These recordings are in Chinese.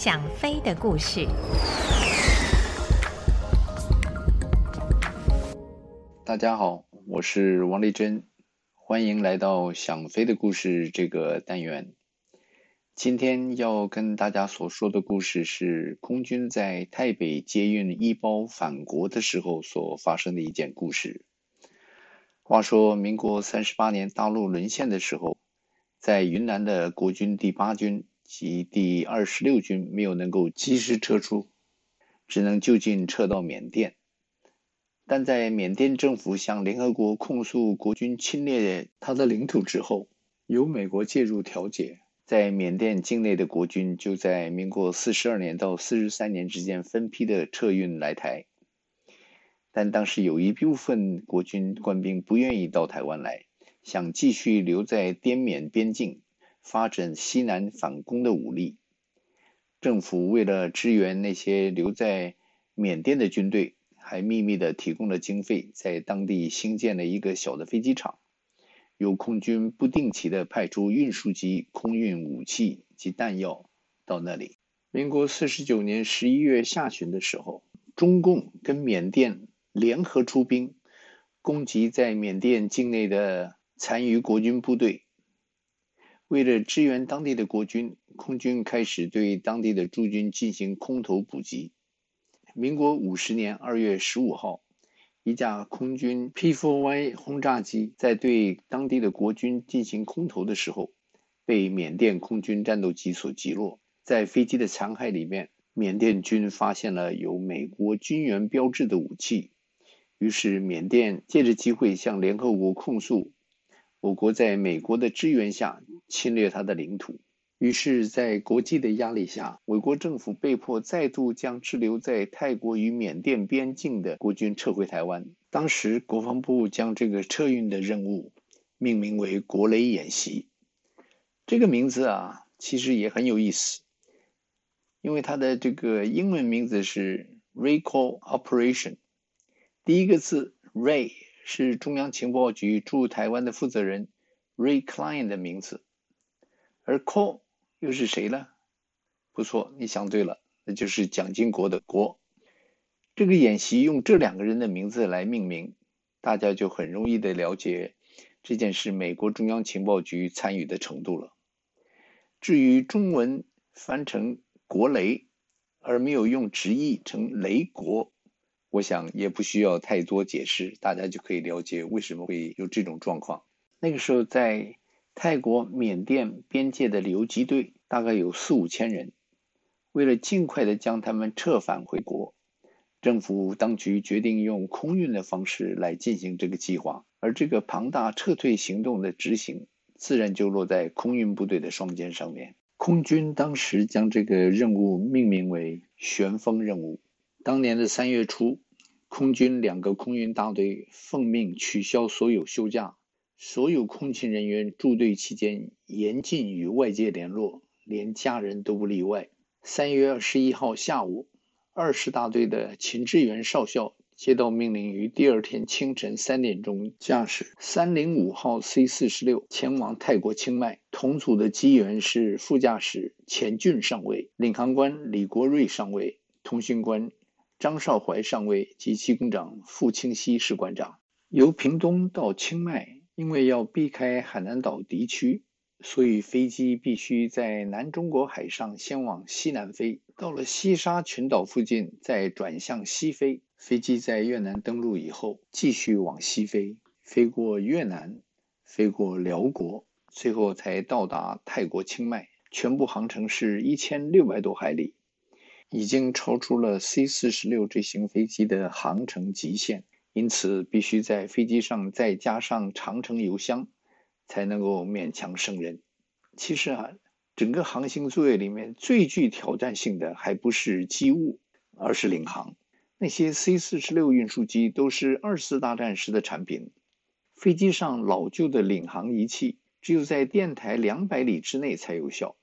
想飞的故事。大家好，我是王丽珍，欢迎来到想飞的故事这个单元。今天要跟大家所说的故事是空军在台北接运一包返国的时候所发生的一件故事。话说，民国三十八年大陆沦陷的时候，在云南的国军第八军及第二十六军没有能够及时撤出，只能就近撤到缅甸。但在缅甸政府向联合国控诉国军侵略他的领土之后，由美国介入调解。在缅甸境内的国军就在民国四十二年到四十三年之间分批的撤运来台，但当时有一部分国军官兵不愿意到台湾来，想继续留在滇缅边境发展西南反攻的武力。政府为了支援那些留在缅甸的军队，还秘密的提供了经费，在当地兴建了一个小的飞机场。由空军不定期的派出运输机空运武器及弹药到那里。民国四十九年十一月下旬的时候，中共跟缅甸联合出兵，攻击在缅甸境内的残余国军部队。为了支援当地的国军，空军开始对当地的驻军进行空投补给。民国五十年二月十五号。一架空军 P4Y 轰炸机在对当地的国军进行空投的时候，被缅甸空军战斗机所击落。在飞机的残骸里面，缅甸军发现了有美国军援标志的武器，于是缅甸借着机会向联合国控诉，我国在美国的支援下侵略他的领土。于是，在国际的压力下，美国政府被迫再度将滞留在泰国与缅甸边境的国军撤回台湾。当时，国防部将这个撤运的任务命名为“国雷演习”。这个名字啊，其实也很有意思，因为它的这个英文名字是 “Recall Operation”。第一个字 “Ray” 是中央情报局驻台湾的负责人 Ray Klein 的名字，而 “Call” 又是谁呢？不错，你想对了，那就是蒋经国的国。这个演习用这两个人的名字来命名，大家就很容易的了解这件事美国中央情报局参与的程度了。至于中文翻成“国雷”，而没有用直译成“雷国”，我想也不需要太多解释，大家就可以了解为什么会有这种状况。那个时候在。泰国、缅甸边界的游击队大概有四五千人，为了尽快的将他们撤返回国，政府当局决定用空运的方式来进行这个计划，而这个庞大撤退行动的执行，自然就落在空运部队的双肩上面。空军当时将这个任务命名为“旋风任务”。当年的三月初，空军两个空运大队奉命取消所有休假。所有空勤人员驻队期间严禁与外界联络，连家人都不例外。三月二十一号下午，二十大队的秦志源少校接到命令，于第二天清晨三点钟驾驶三零五号 C 四十六前往泰国清迈。同组的机员是副驾驶钱俊上尉、领航官李国瑞上尉、通讯官张少怀上尉及机工长傅清熙士官长，由屏东到清迈。因为要避开海南岛敌区，所以飞机必须在南中国海上先往西南飞，到了西沙群岛附近再转向西飞。飞机在越南登陆以后，继续往西飞，飞过越南，飞过寮国，最后才到达泰国清迈。全部航程是一千六百多海里，已经超出了 C 四十六这型飞机的航程极限。因此，必须在飞机上再加上长程油箱，才能够勉强胜任。其实啊，整个航行作业里面最具挑战性的，还不是机务，而是领航。那些 C 四十六运输机都是二次大战时的产品，飞机上老旧的领航仪器，只有在电台两百里之内才有效。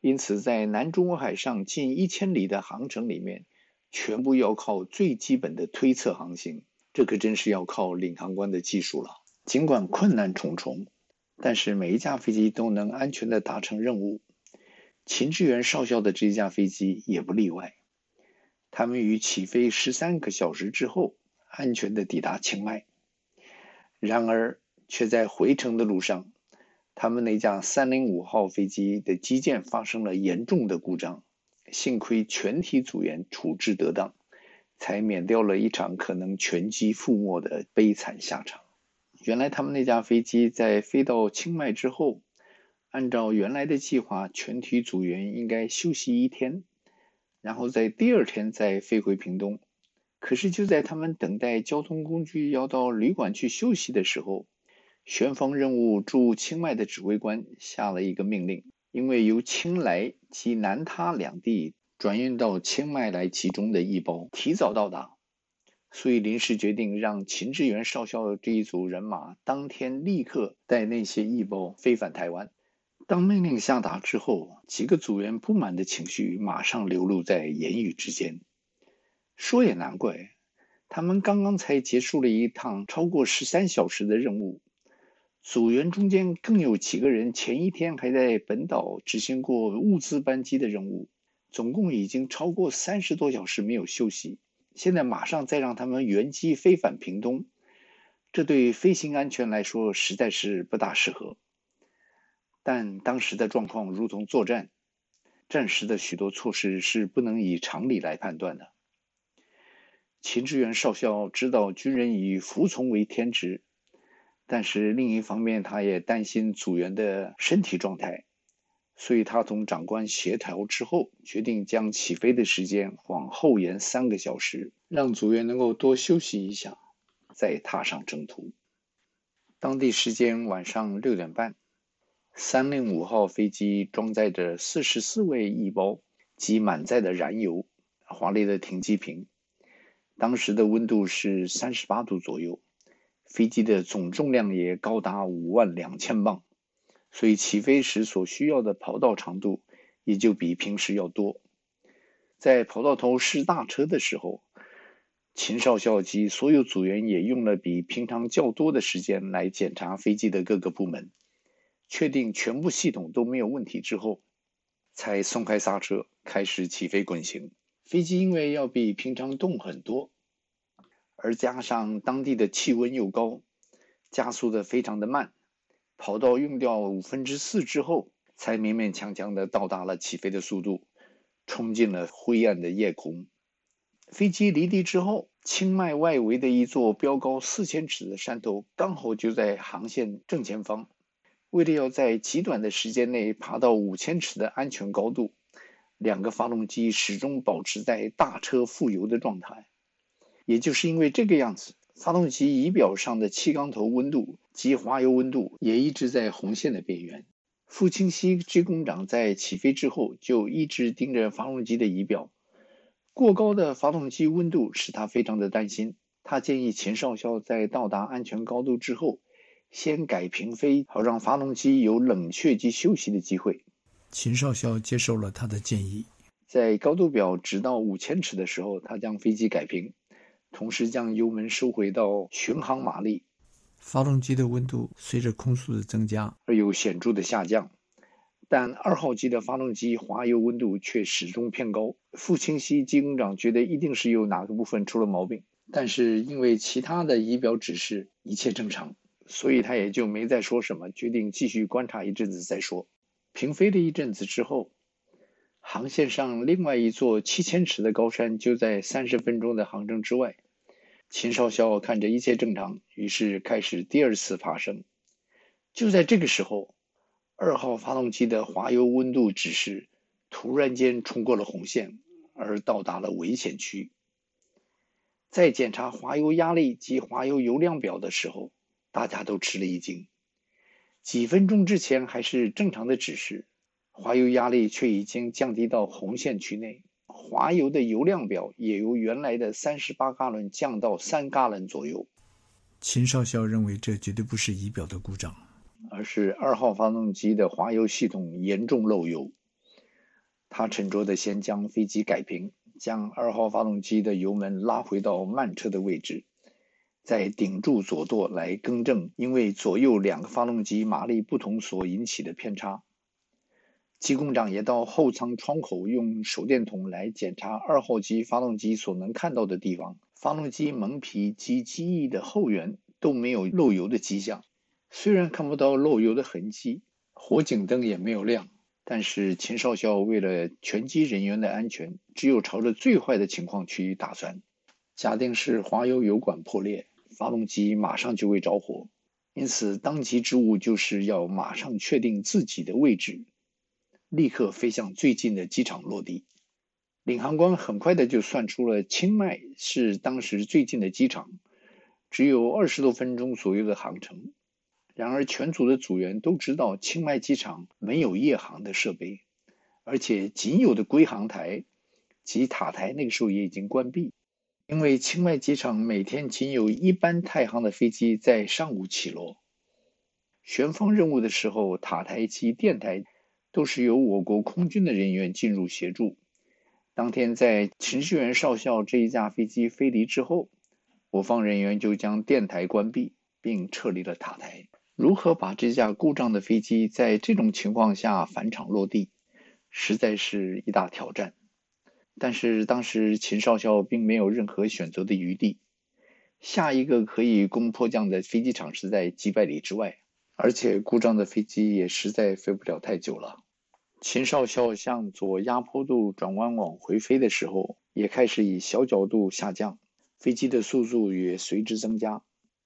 因此，在南中国海上近一千里的航程里面，全部要靠最基本的推测航行。这可真是要靠领航官的技术了。尽管困难重重，但是每一架飞机都能安全地达成任务。秦志远少校的这一架飞机也不例外。他们于起飞十三个小时之后，安全地抵达清迈。然而，却在回程的路上，他们那架三零五号飞机的机件发生了严重的故障。幸亏全体组员处置得当，才免掉了一场可能全机覆没的悲惨下场。原来，他们那架飞机在飞到清迈之后，按照原来的计划，全体组员应该休息一天，然后在第二天再飞回屏东。可是，就在他们等待交通工具要到旅馆去休息的时候，旋风任务驻清迈的指挥官下了一个命令，因为由清莱及南他两地转运到清迈来集中的义胞提早到达，所以临时决定让秦志远少校这一组人马当天立刻带那些义胞飞返台湾。当命令下达之后，几个组员不满的情绪马上流露在言语之间。说也难怪，他们刚刚才结束了一趟超过十三小时的任务。组员中间更有几个人前一天还在本岛执行过物资班机的任务，总共已经超过三十多小时没有休息。现在马上再让他们原机飞返屏东，这对飞行安全来说实在是不大适合。但当时的状况如同作战，战时的许多措施是不能以常理来判断的。秦志远少校知道军人以服从为天职。但是另一方面，他也担心组员的身体状态，所以他同长官协调之后，决定将起飞的时间往后延三个小时，让组员能够多休息一下，再踏上征途。当地时间晚上六点半，三零五号飞机装载着四十四位义胞及满载的燃油，华丽的停机坪。当时的温度是三十八度左右。飞机的总重量也高达五万两千磅，所以起飞时所需要的跑道长度也就比平时要多。在跑道头试大车的时候，秦少校及所有组员也用了比平常较多的时间来检查飞机的各个部门，确定全部系统都没有问题之后，才松开刹车，开始起飞滚行。飞机因为要比平常动很多。而加上当地的气温又高，加速的非常的慢，跑道用掉五分之四之后，才勉勉强强的到达了起飞的速度，冲进了灰暗的夜空。飞机离地之后，清迈外围的一座标高四千尺的山头，刚好就在航线正前方。为了要在极短的时间内爬到五千尺的安全高度，两个发动机始终保持在大车副油的状态。也就是因为这个样子，发动机仪表上的气缸头温度及滑油温度也一直在红线的边缘。傅清溪机工长在起飞之后就一直盯着发动机的仪表，过高的发动机温度使他非常的担心。他建议秦少校在到达安全高度之后，先改平飞，好让发动机有冷却及休息的机会。秦少校接受了他的建议，在高度表直到五千尺的时候，他将飞机改平。同时将油门收回到巡航马力，发动机的温度随着空速的增加而有显著的下降，但二号机的发动机滑油温度却始终偏高。傅清溪机工长觉得一定是有哪个部分出了毛病，但是因为其他的仪表指示一切正常，所以他也就没再说什么，决定继续观察一阵子再说。平飞了一阵子之后。航线上另外一座七千尺的高山就在三十分钟的航程之外。秦少校看着一切正常，于是开始第二次爬升。就在这个时候，二号发动机的滑油温度指示突然间冲过了红线，而到达了危险区。在检查滑油压力及滑油油量表的时候，大家都吃了一惊。几分钟之前还是正常的指示。滑油压力却已经降低到红线区内，滑油的油量表也由原来的三十八加仑降到三加仑左右。秦少校认为这绝对不是仪表的故障，而是二号发动机的滑油系统严重漏油。他沉着地先将飞机改平，将二号发动机的油门拉回到慢车的位置，再顶住左舵来更正因为左右两个发动机马力不同所引起的偏差。机工长也到后舱窗口用手电筒来检查二号机发动机所能看到的地方，发动机蒙皮及机翼的后缘都没有漏油的迹象。虽然看不到漏油的痕迹，火警灯也没有亮，但是秦少校为了全机人员的安全，只有朝着最坏的情况去打算。假定是滑油油管破裂，发动机马上就会着火，因此当机之务就是要马上确定自己的位置。立刻飞向最近的机场落地。领航官很快的就算出了清迈是当时最近的机场，只有二十多分钟左右的航程。然而，全组的组员都知道清迈机场没有夜航的设备，而且仅有的归航台及塔台那个时候也已经关闭，因为清迈机场每天仅有一班太航的飞机在上午起落。旋风任务的时候，塔台及电台。都是由我国空军的人员进入协助。当天在秦志远少校这一架飞机飞离之后，我方人员就将电台关闭，并撤离了塔台。如何把这架故障的飞机在这种情况下返场落地，实在是一大挑战。但是当时秦少校并没有任何选择的余地，下一个可以攻迫降的飞机场是在几百里之外。而且故障的飞机也实在飞不了太久了。秦少校向左压坡度转弯往回飞的时候，也开始以小角度下降，飞机的速度也随之增加。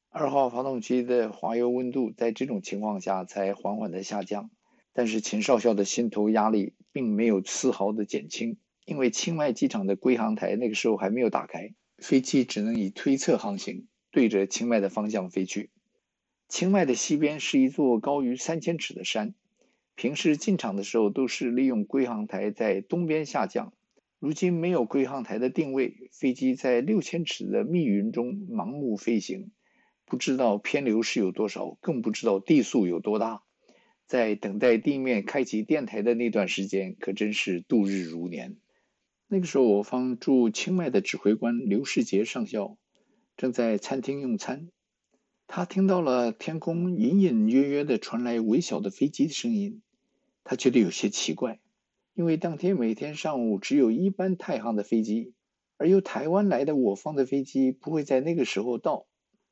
二号发动机的滑油温度在这种情况下才缓缓的下降，但是秦少校的心头压力并没有丝毫的减轻，因为清迈机场的归航台那个时候还没有打开，飞机只能以推侧航行，对着清迈的方向飞去。清迈的西边是一座高于三千尺的山，平时进场的时候都是利用归航台在东边下降。如今没有归航台的定位，飞机在六千尺的密云中盲目飞行，不知道偏流是有多少，更不知道地速有多大。在等待地面开启电台的那段时间，可真是度日如年。那个时候，我方驻清迈的指挥官刘世杰上校正在餐厅用餐。他听到了天空隐隐约约的传来微小的飞机的声音，他觉得有些奇怪，因为当天每天上午只有一班太航的飞机，而由台湾来的我方的飞机不会在那个时候到。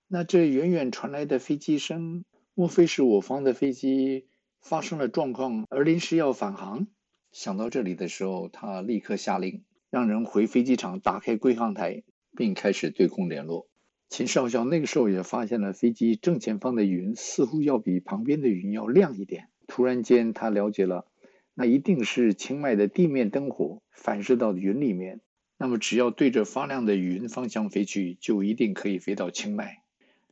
那这远远传来的飞机声，莫非是我方的飞机发生了状况而临时要返航？想到这里的时候，他立刻下令让人回飞机场打开归航台，并开始对空联络。秦少校那个时候也发现了飞机正前方的云似乎要比旁边的云要亮一点。突然间，他了解了，那一定是清迈的地面灯火反射到云里面。那么，只要对着发亮的云方向飞去，就一定可以飞到清迈。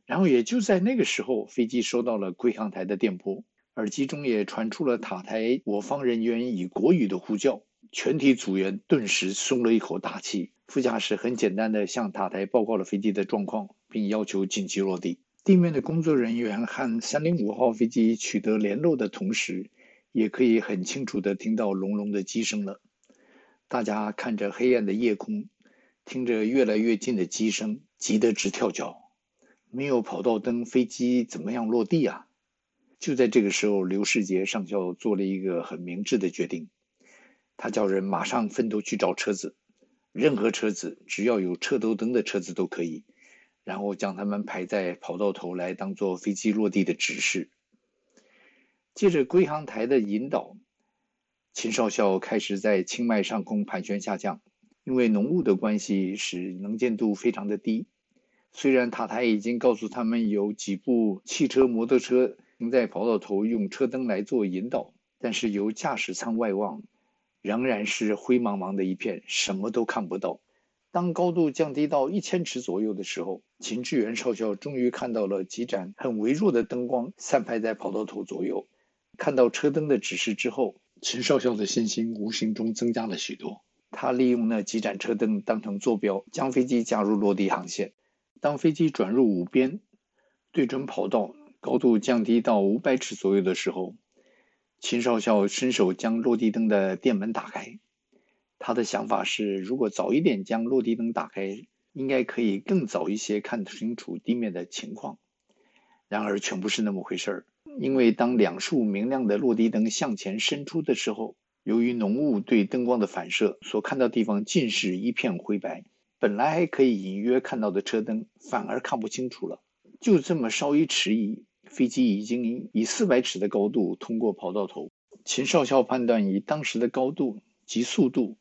然后，也就在那个时候，飞机收到了归航台的电波，耳机中也传出了塔台我方人员以国语的呼叫。全体组员顿时松了一口大气。副驾驶很简单地向塔台报告了飞机的状况，并要求紧急落地。地面的工作人员和三零五号飞机取得联络的同时，也可以很清楚地听到隆隆的机声了。大家看着黑暗的夜空，听着越来越近的机声，急得直跳脚。没有跑道灯，飞机怎么样落地啊？就在这个时候，刘世杰上校做了一个很明智的决定。他叫人马上分头去找车子，任何车子只要有车头灯的车子都可以，然后将它们排在跑道头来当做飞机落地的指示。借着归航台的引导，秦少校开始在清迈上空盘旋下降。因为浓雾的关系，使能见度非常的低。虽然塔台已经告诉他们有几部汽车、摩托车停在跑道头，用车灯来做引导，但是由驾驶舱外望。仍然是灰茫茫的一片，什么都看不到。当高度降低到一千尺左右的时候，秦志远少校终于看到了几盏很微弱的灯光散发在跑道头左右。看到车灯的指示之后，秦少校的信心无形中增加了许多。他利用那几盏车灯当成坐标，将飞机加入落地航线。当飞机转入五边，对准跑道，高度降低到五百尺左右的时候。秦少校伸手将落地灯的电门打开，他的想法是，如果早一点将落地灯打开，应该可以更早一些看清楚地面的情况。然而，全不是那么回事儿，因为当两束明亮的落地灯向前伸出的时候，由于浓雾对灯光的反射，所看到地方尽是一片灰白，本来还可以隐约看到的车灯，反而看不清楚了。就这么稍一迟疑，飞机已经以四百尺的高度通过跑道头。秦少校判断，以当时的高度及速度，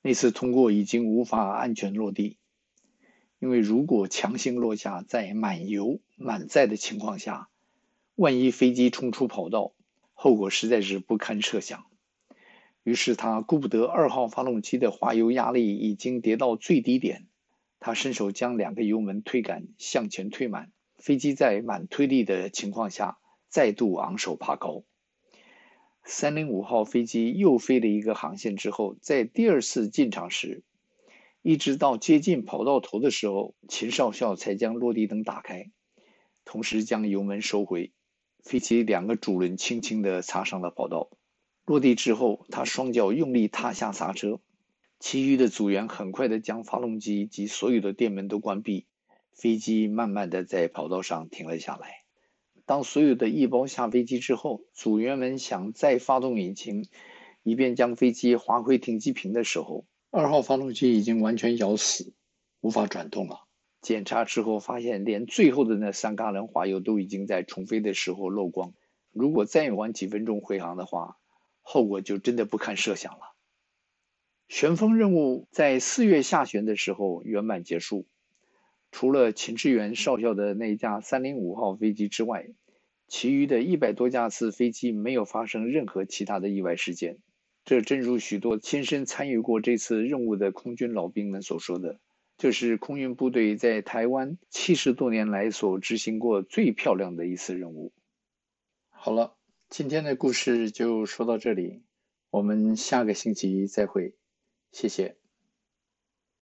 那次通过已经无法安全落地。因为如果强行落下，在满油满载的情况下，万一飞机冲出跑道，后果实在是不堪设想。于是他顾不得二号发动机的滑油压力已经跌到最低点，他伸手将两个油门推杆向前推满，飞机在满推力的情况下再度昂首爬高。三零五号飞机又飞了一个航线之后，在第二次进场时，一直到接近跑道头的时候，秦少校才将落地灯打开，同时将油门收回。飞机两个主轮轻轻地擦上了跑道。落地之后，他双脚用力踏下刹车。其余的组员很快地将发动机及所有的电门都关闭，飞机慢慢的在跑道上停了下来。当所有的翼包下飞机之后，组员们想再发动引擎，以便将飞机滑回停机坪的时候，二号发动机已经完全咬死，无法转动了。检查之后发现，连最后的那三嘎仑滑油都已经在重飞的时候漏光。如果再晚几分钟回航的话，后果就真的不堪设想了。旋风任务在四月下旬的时候圆满结束，除了秦志远少校的那一架三零五号飞机之外，其余的一百多架次飞机没有发生任何其他的意外事件。这正如许多亲身参与过这次任务的空军老兵们所说的。这是空运部队在台湾七十多年来所执行过最漂亮的一次任务。好了，今天的故事就说到这里，我们下个星期再会，谢谢。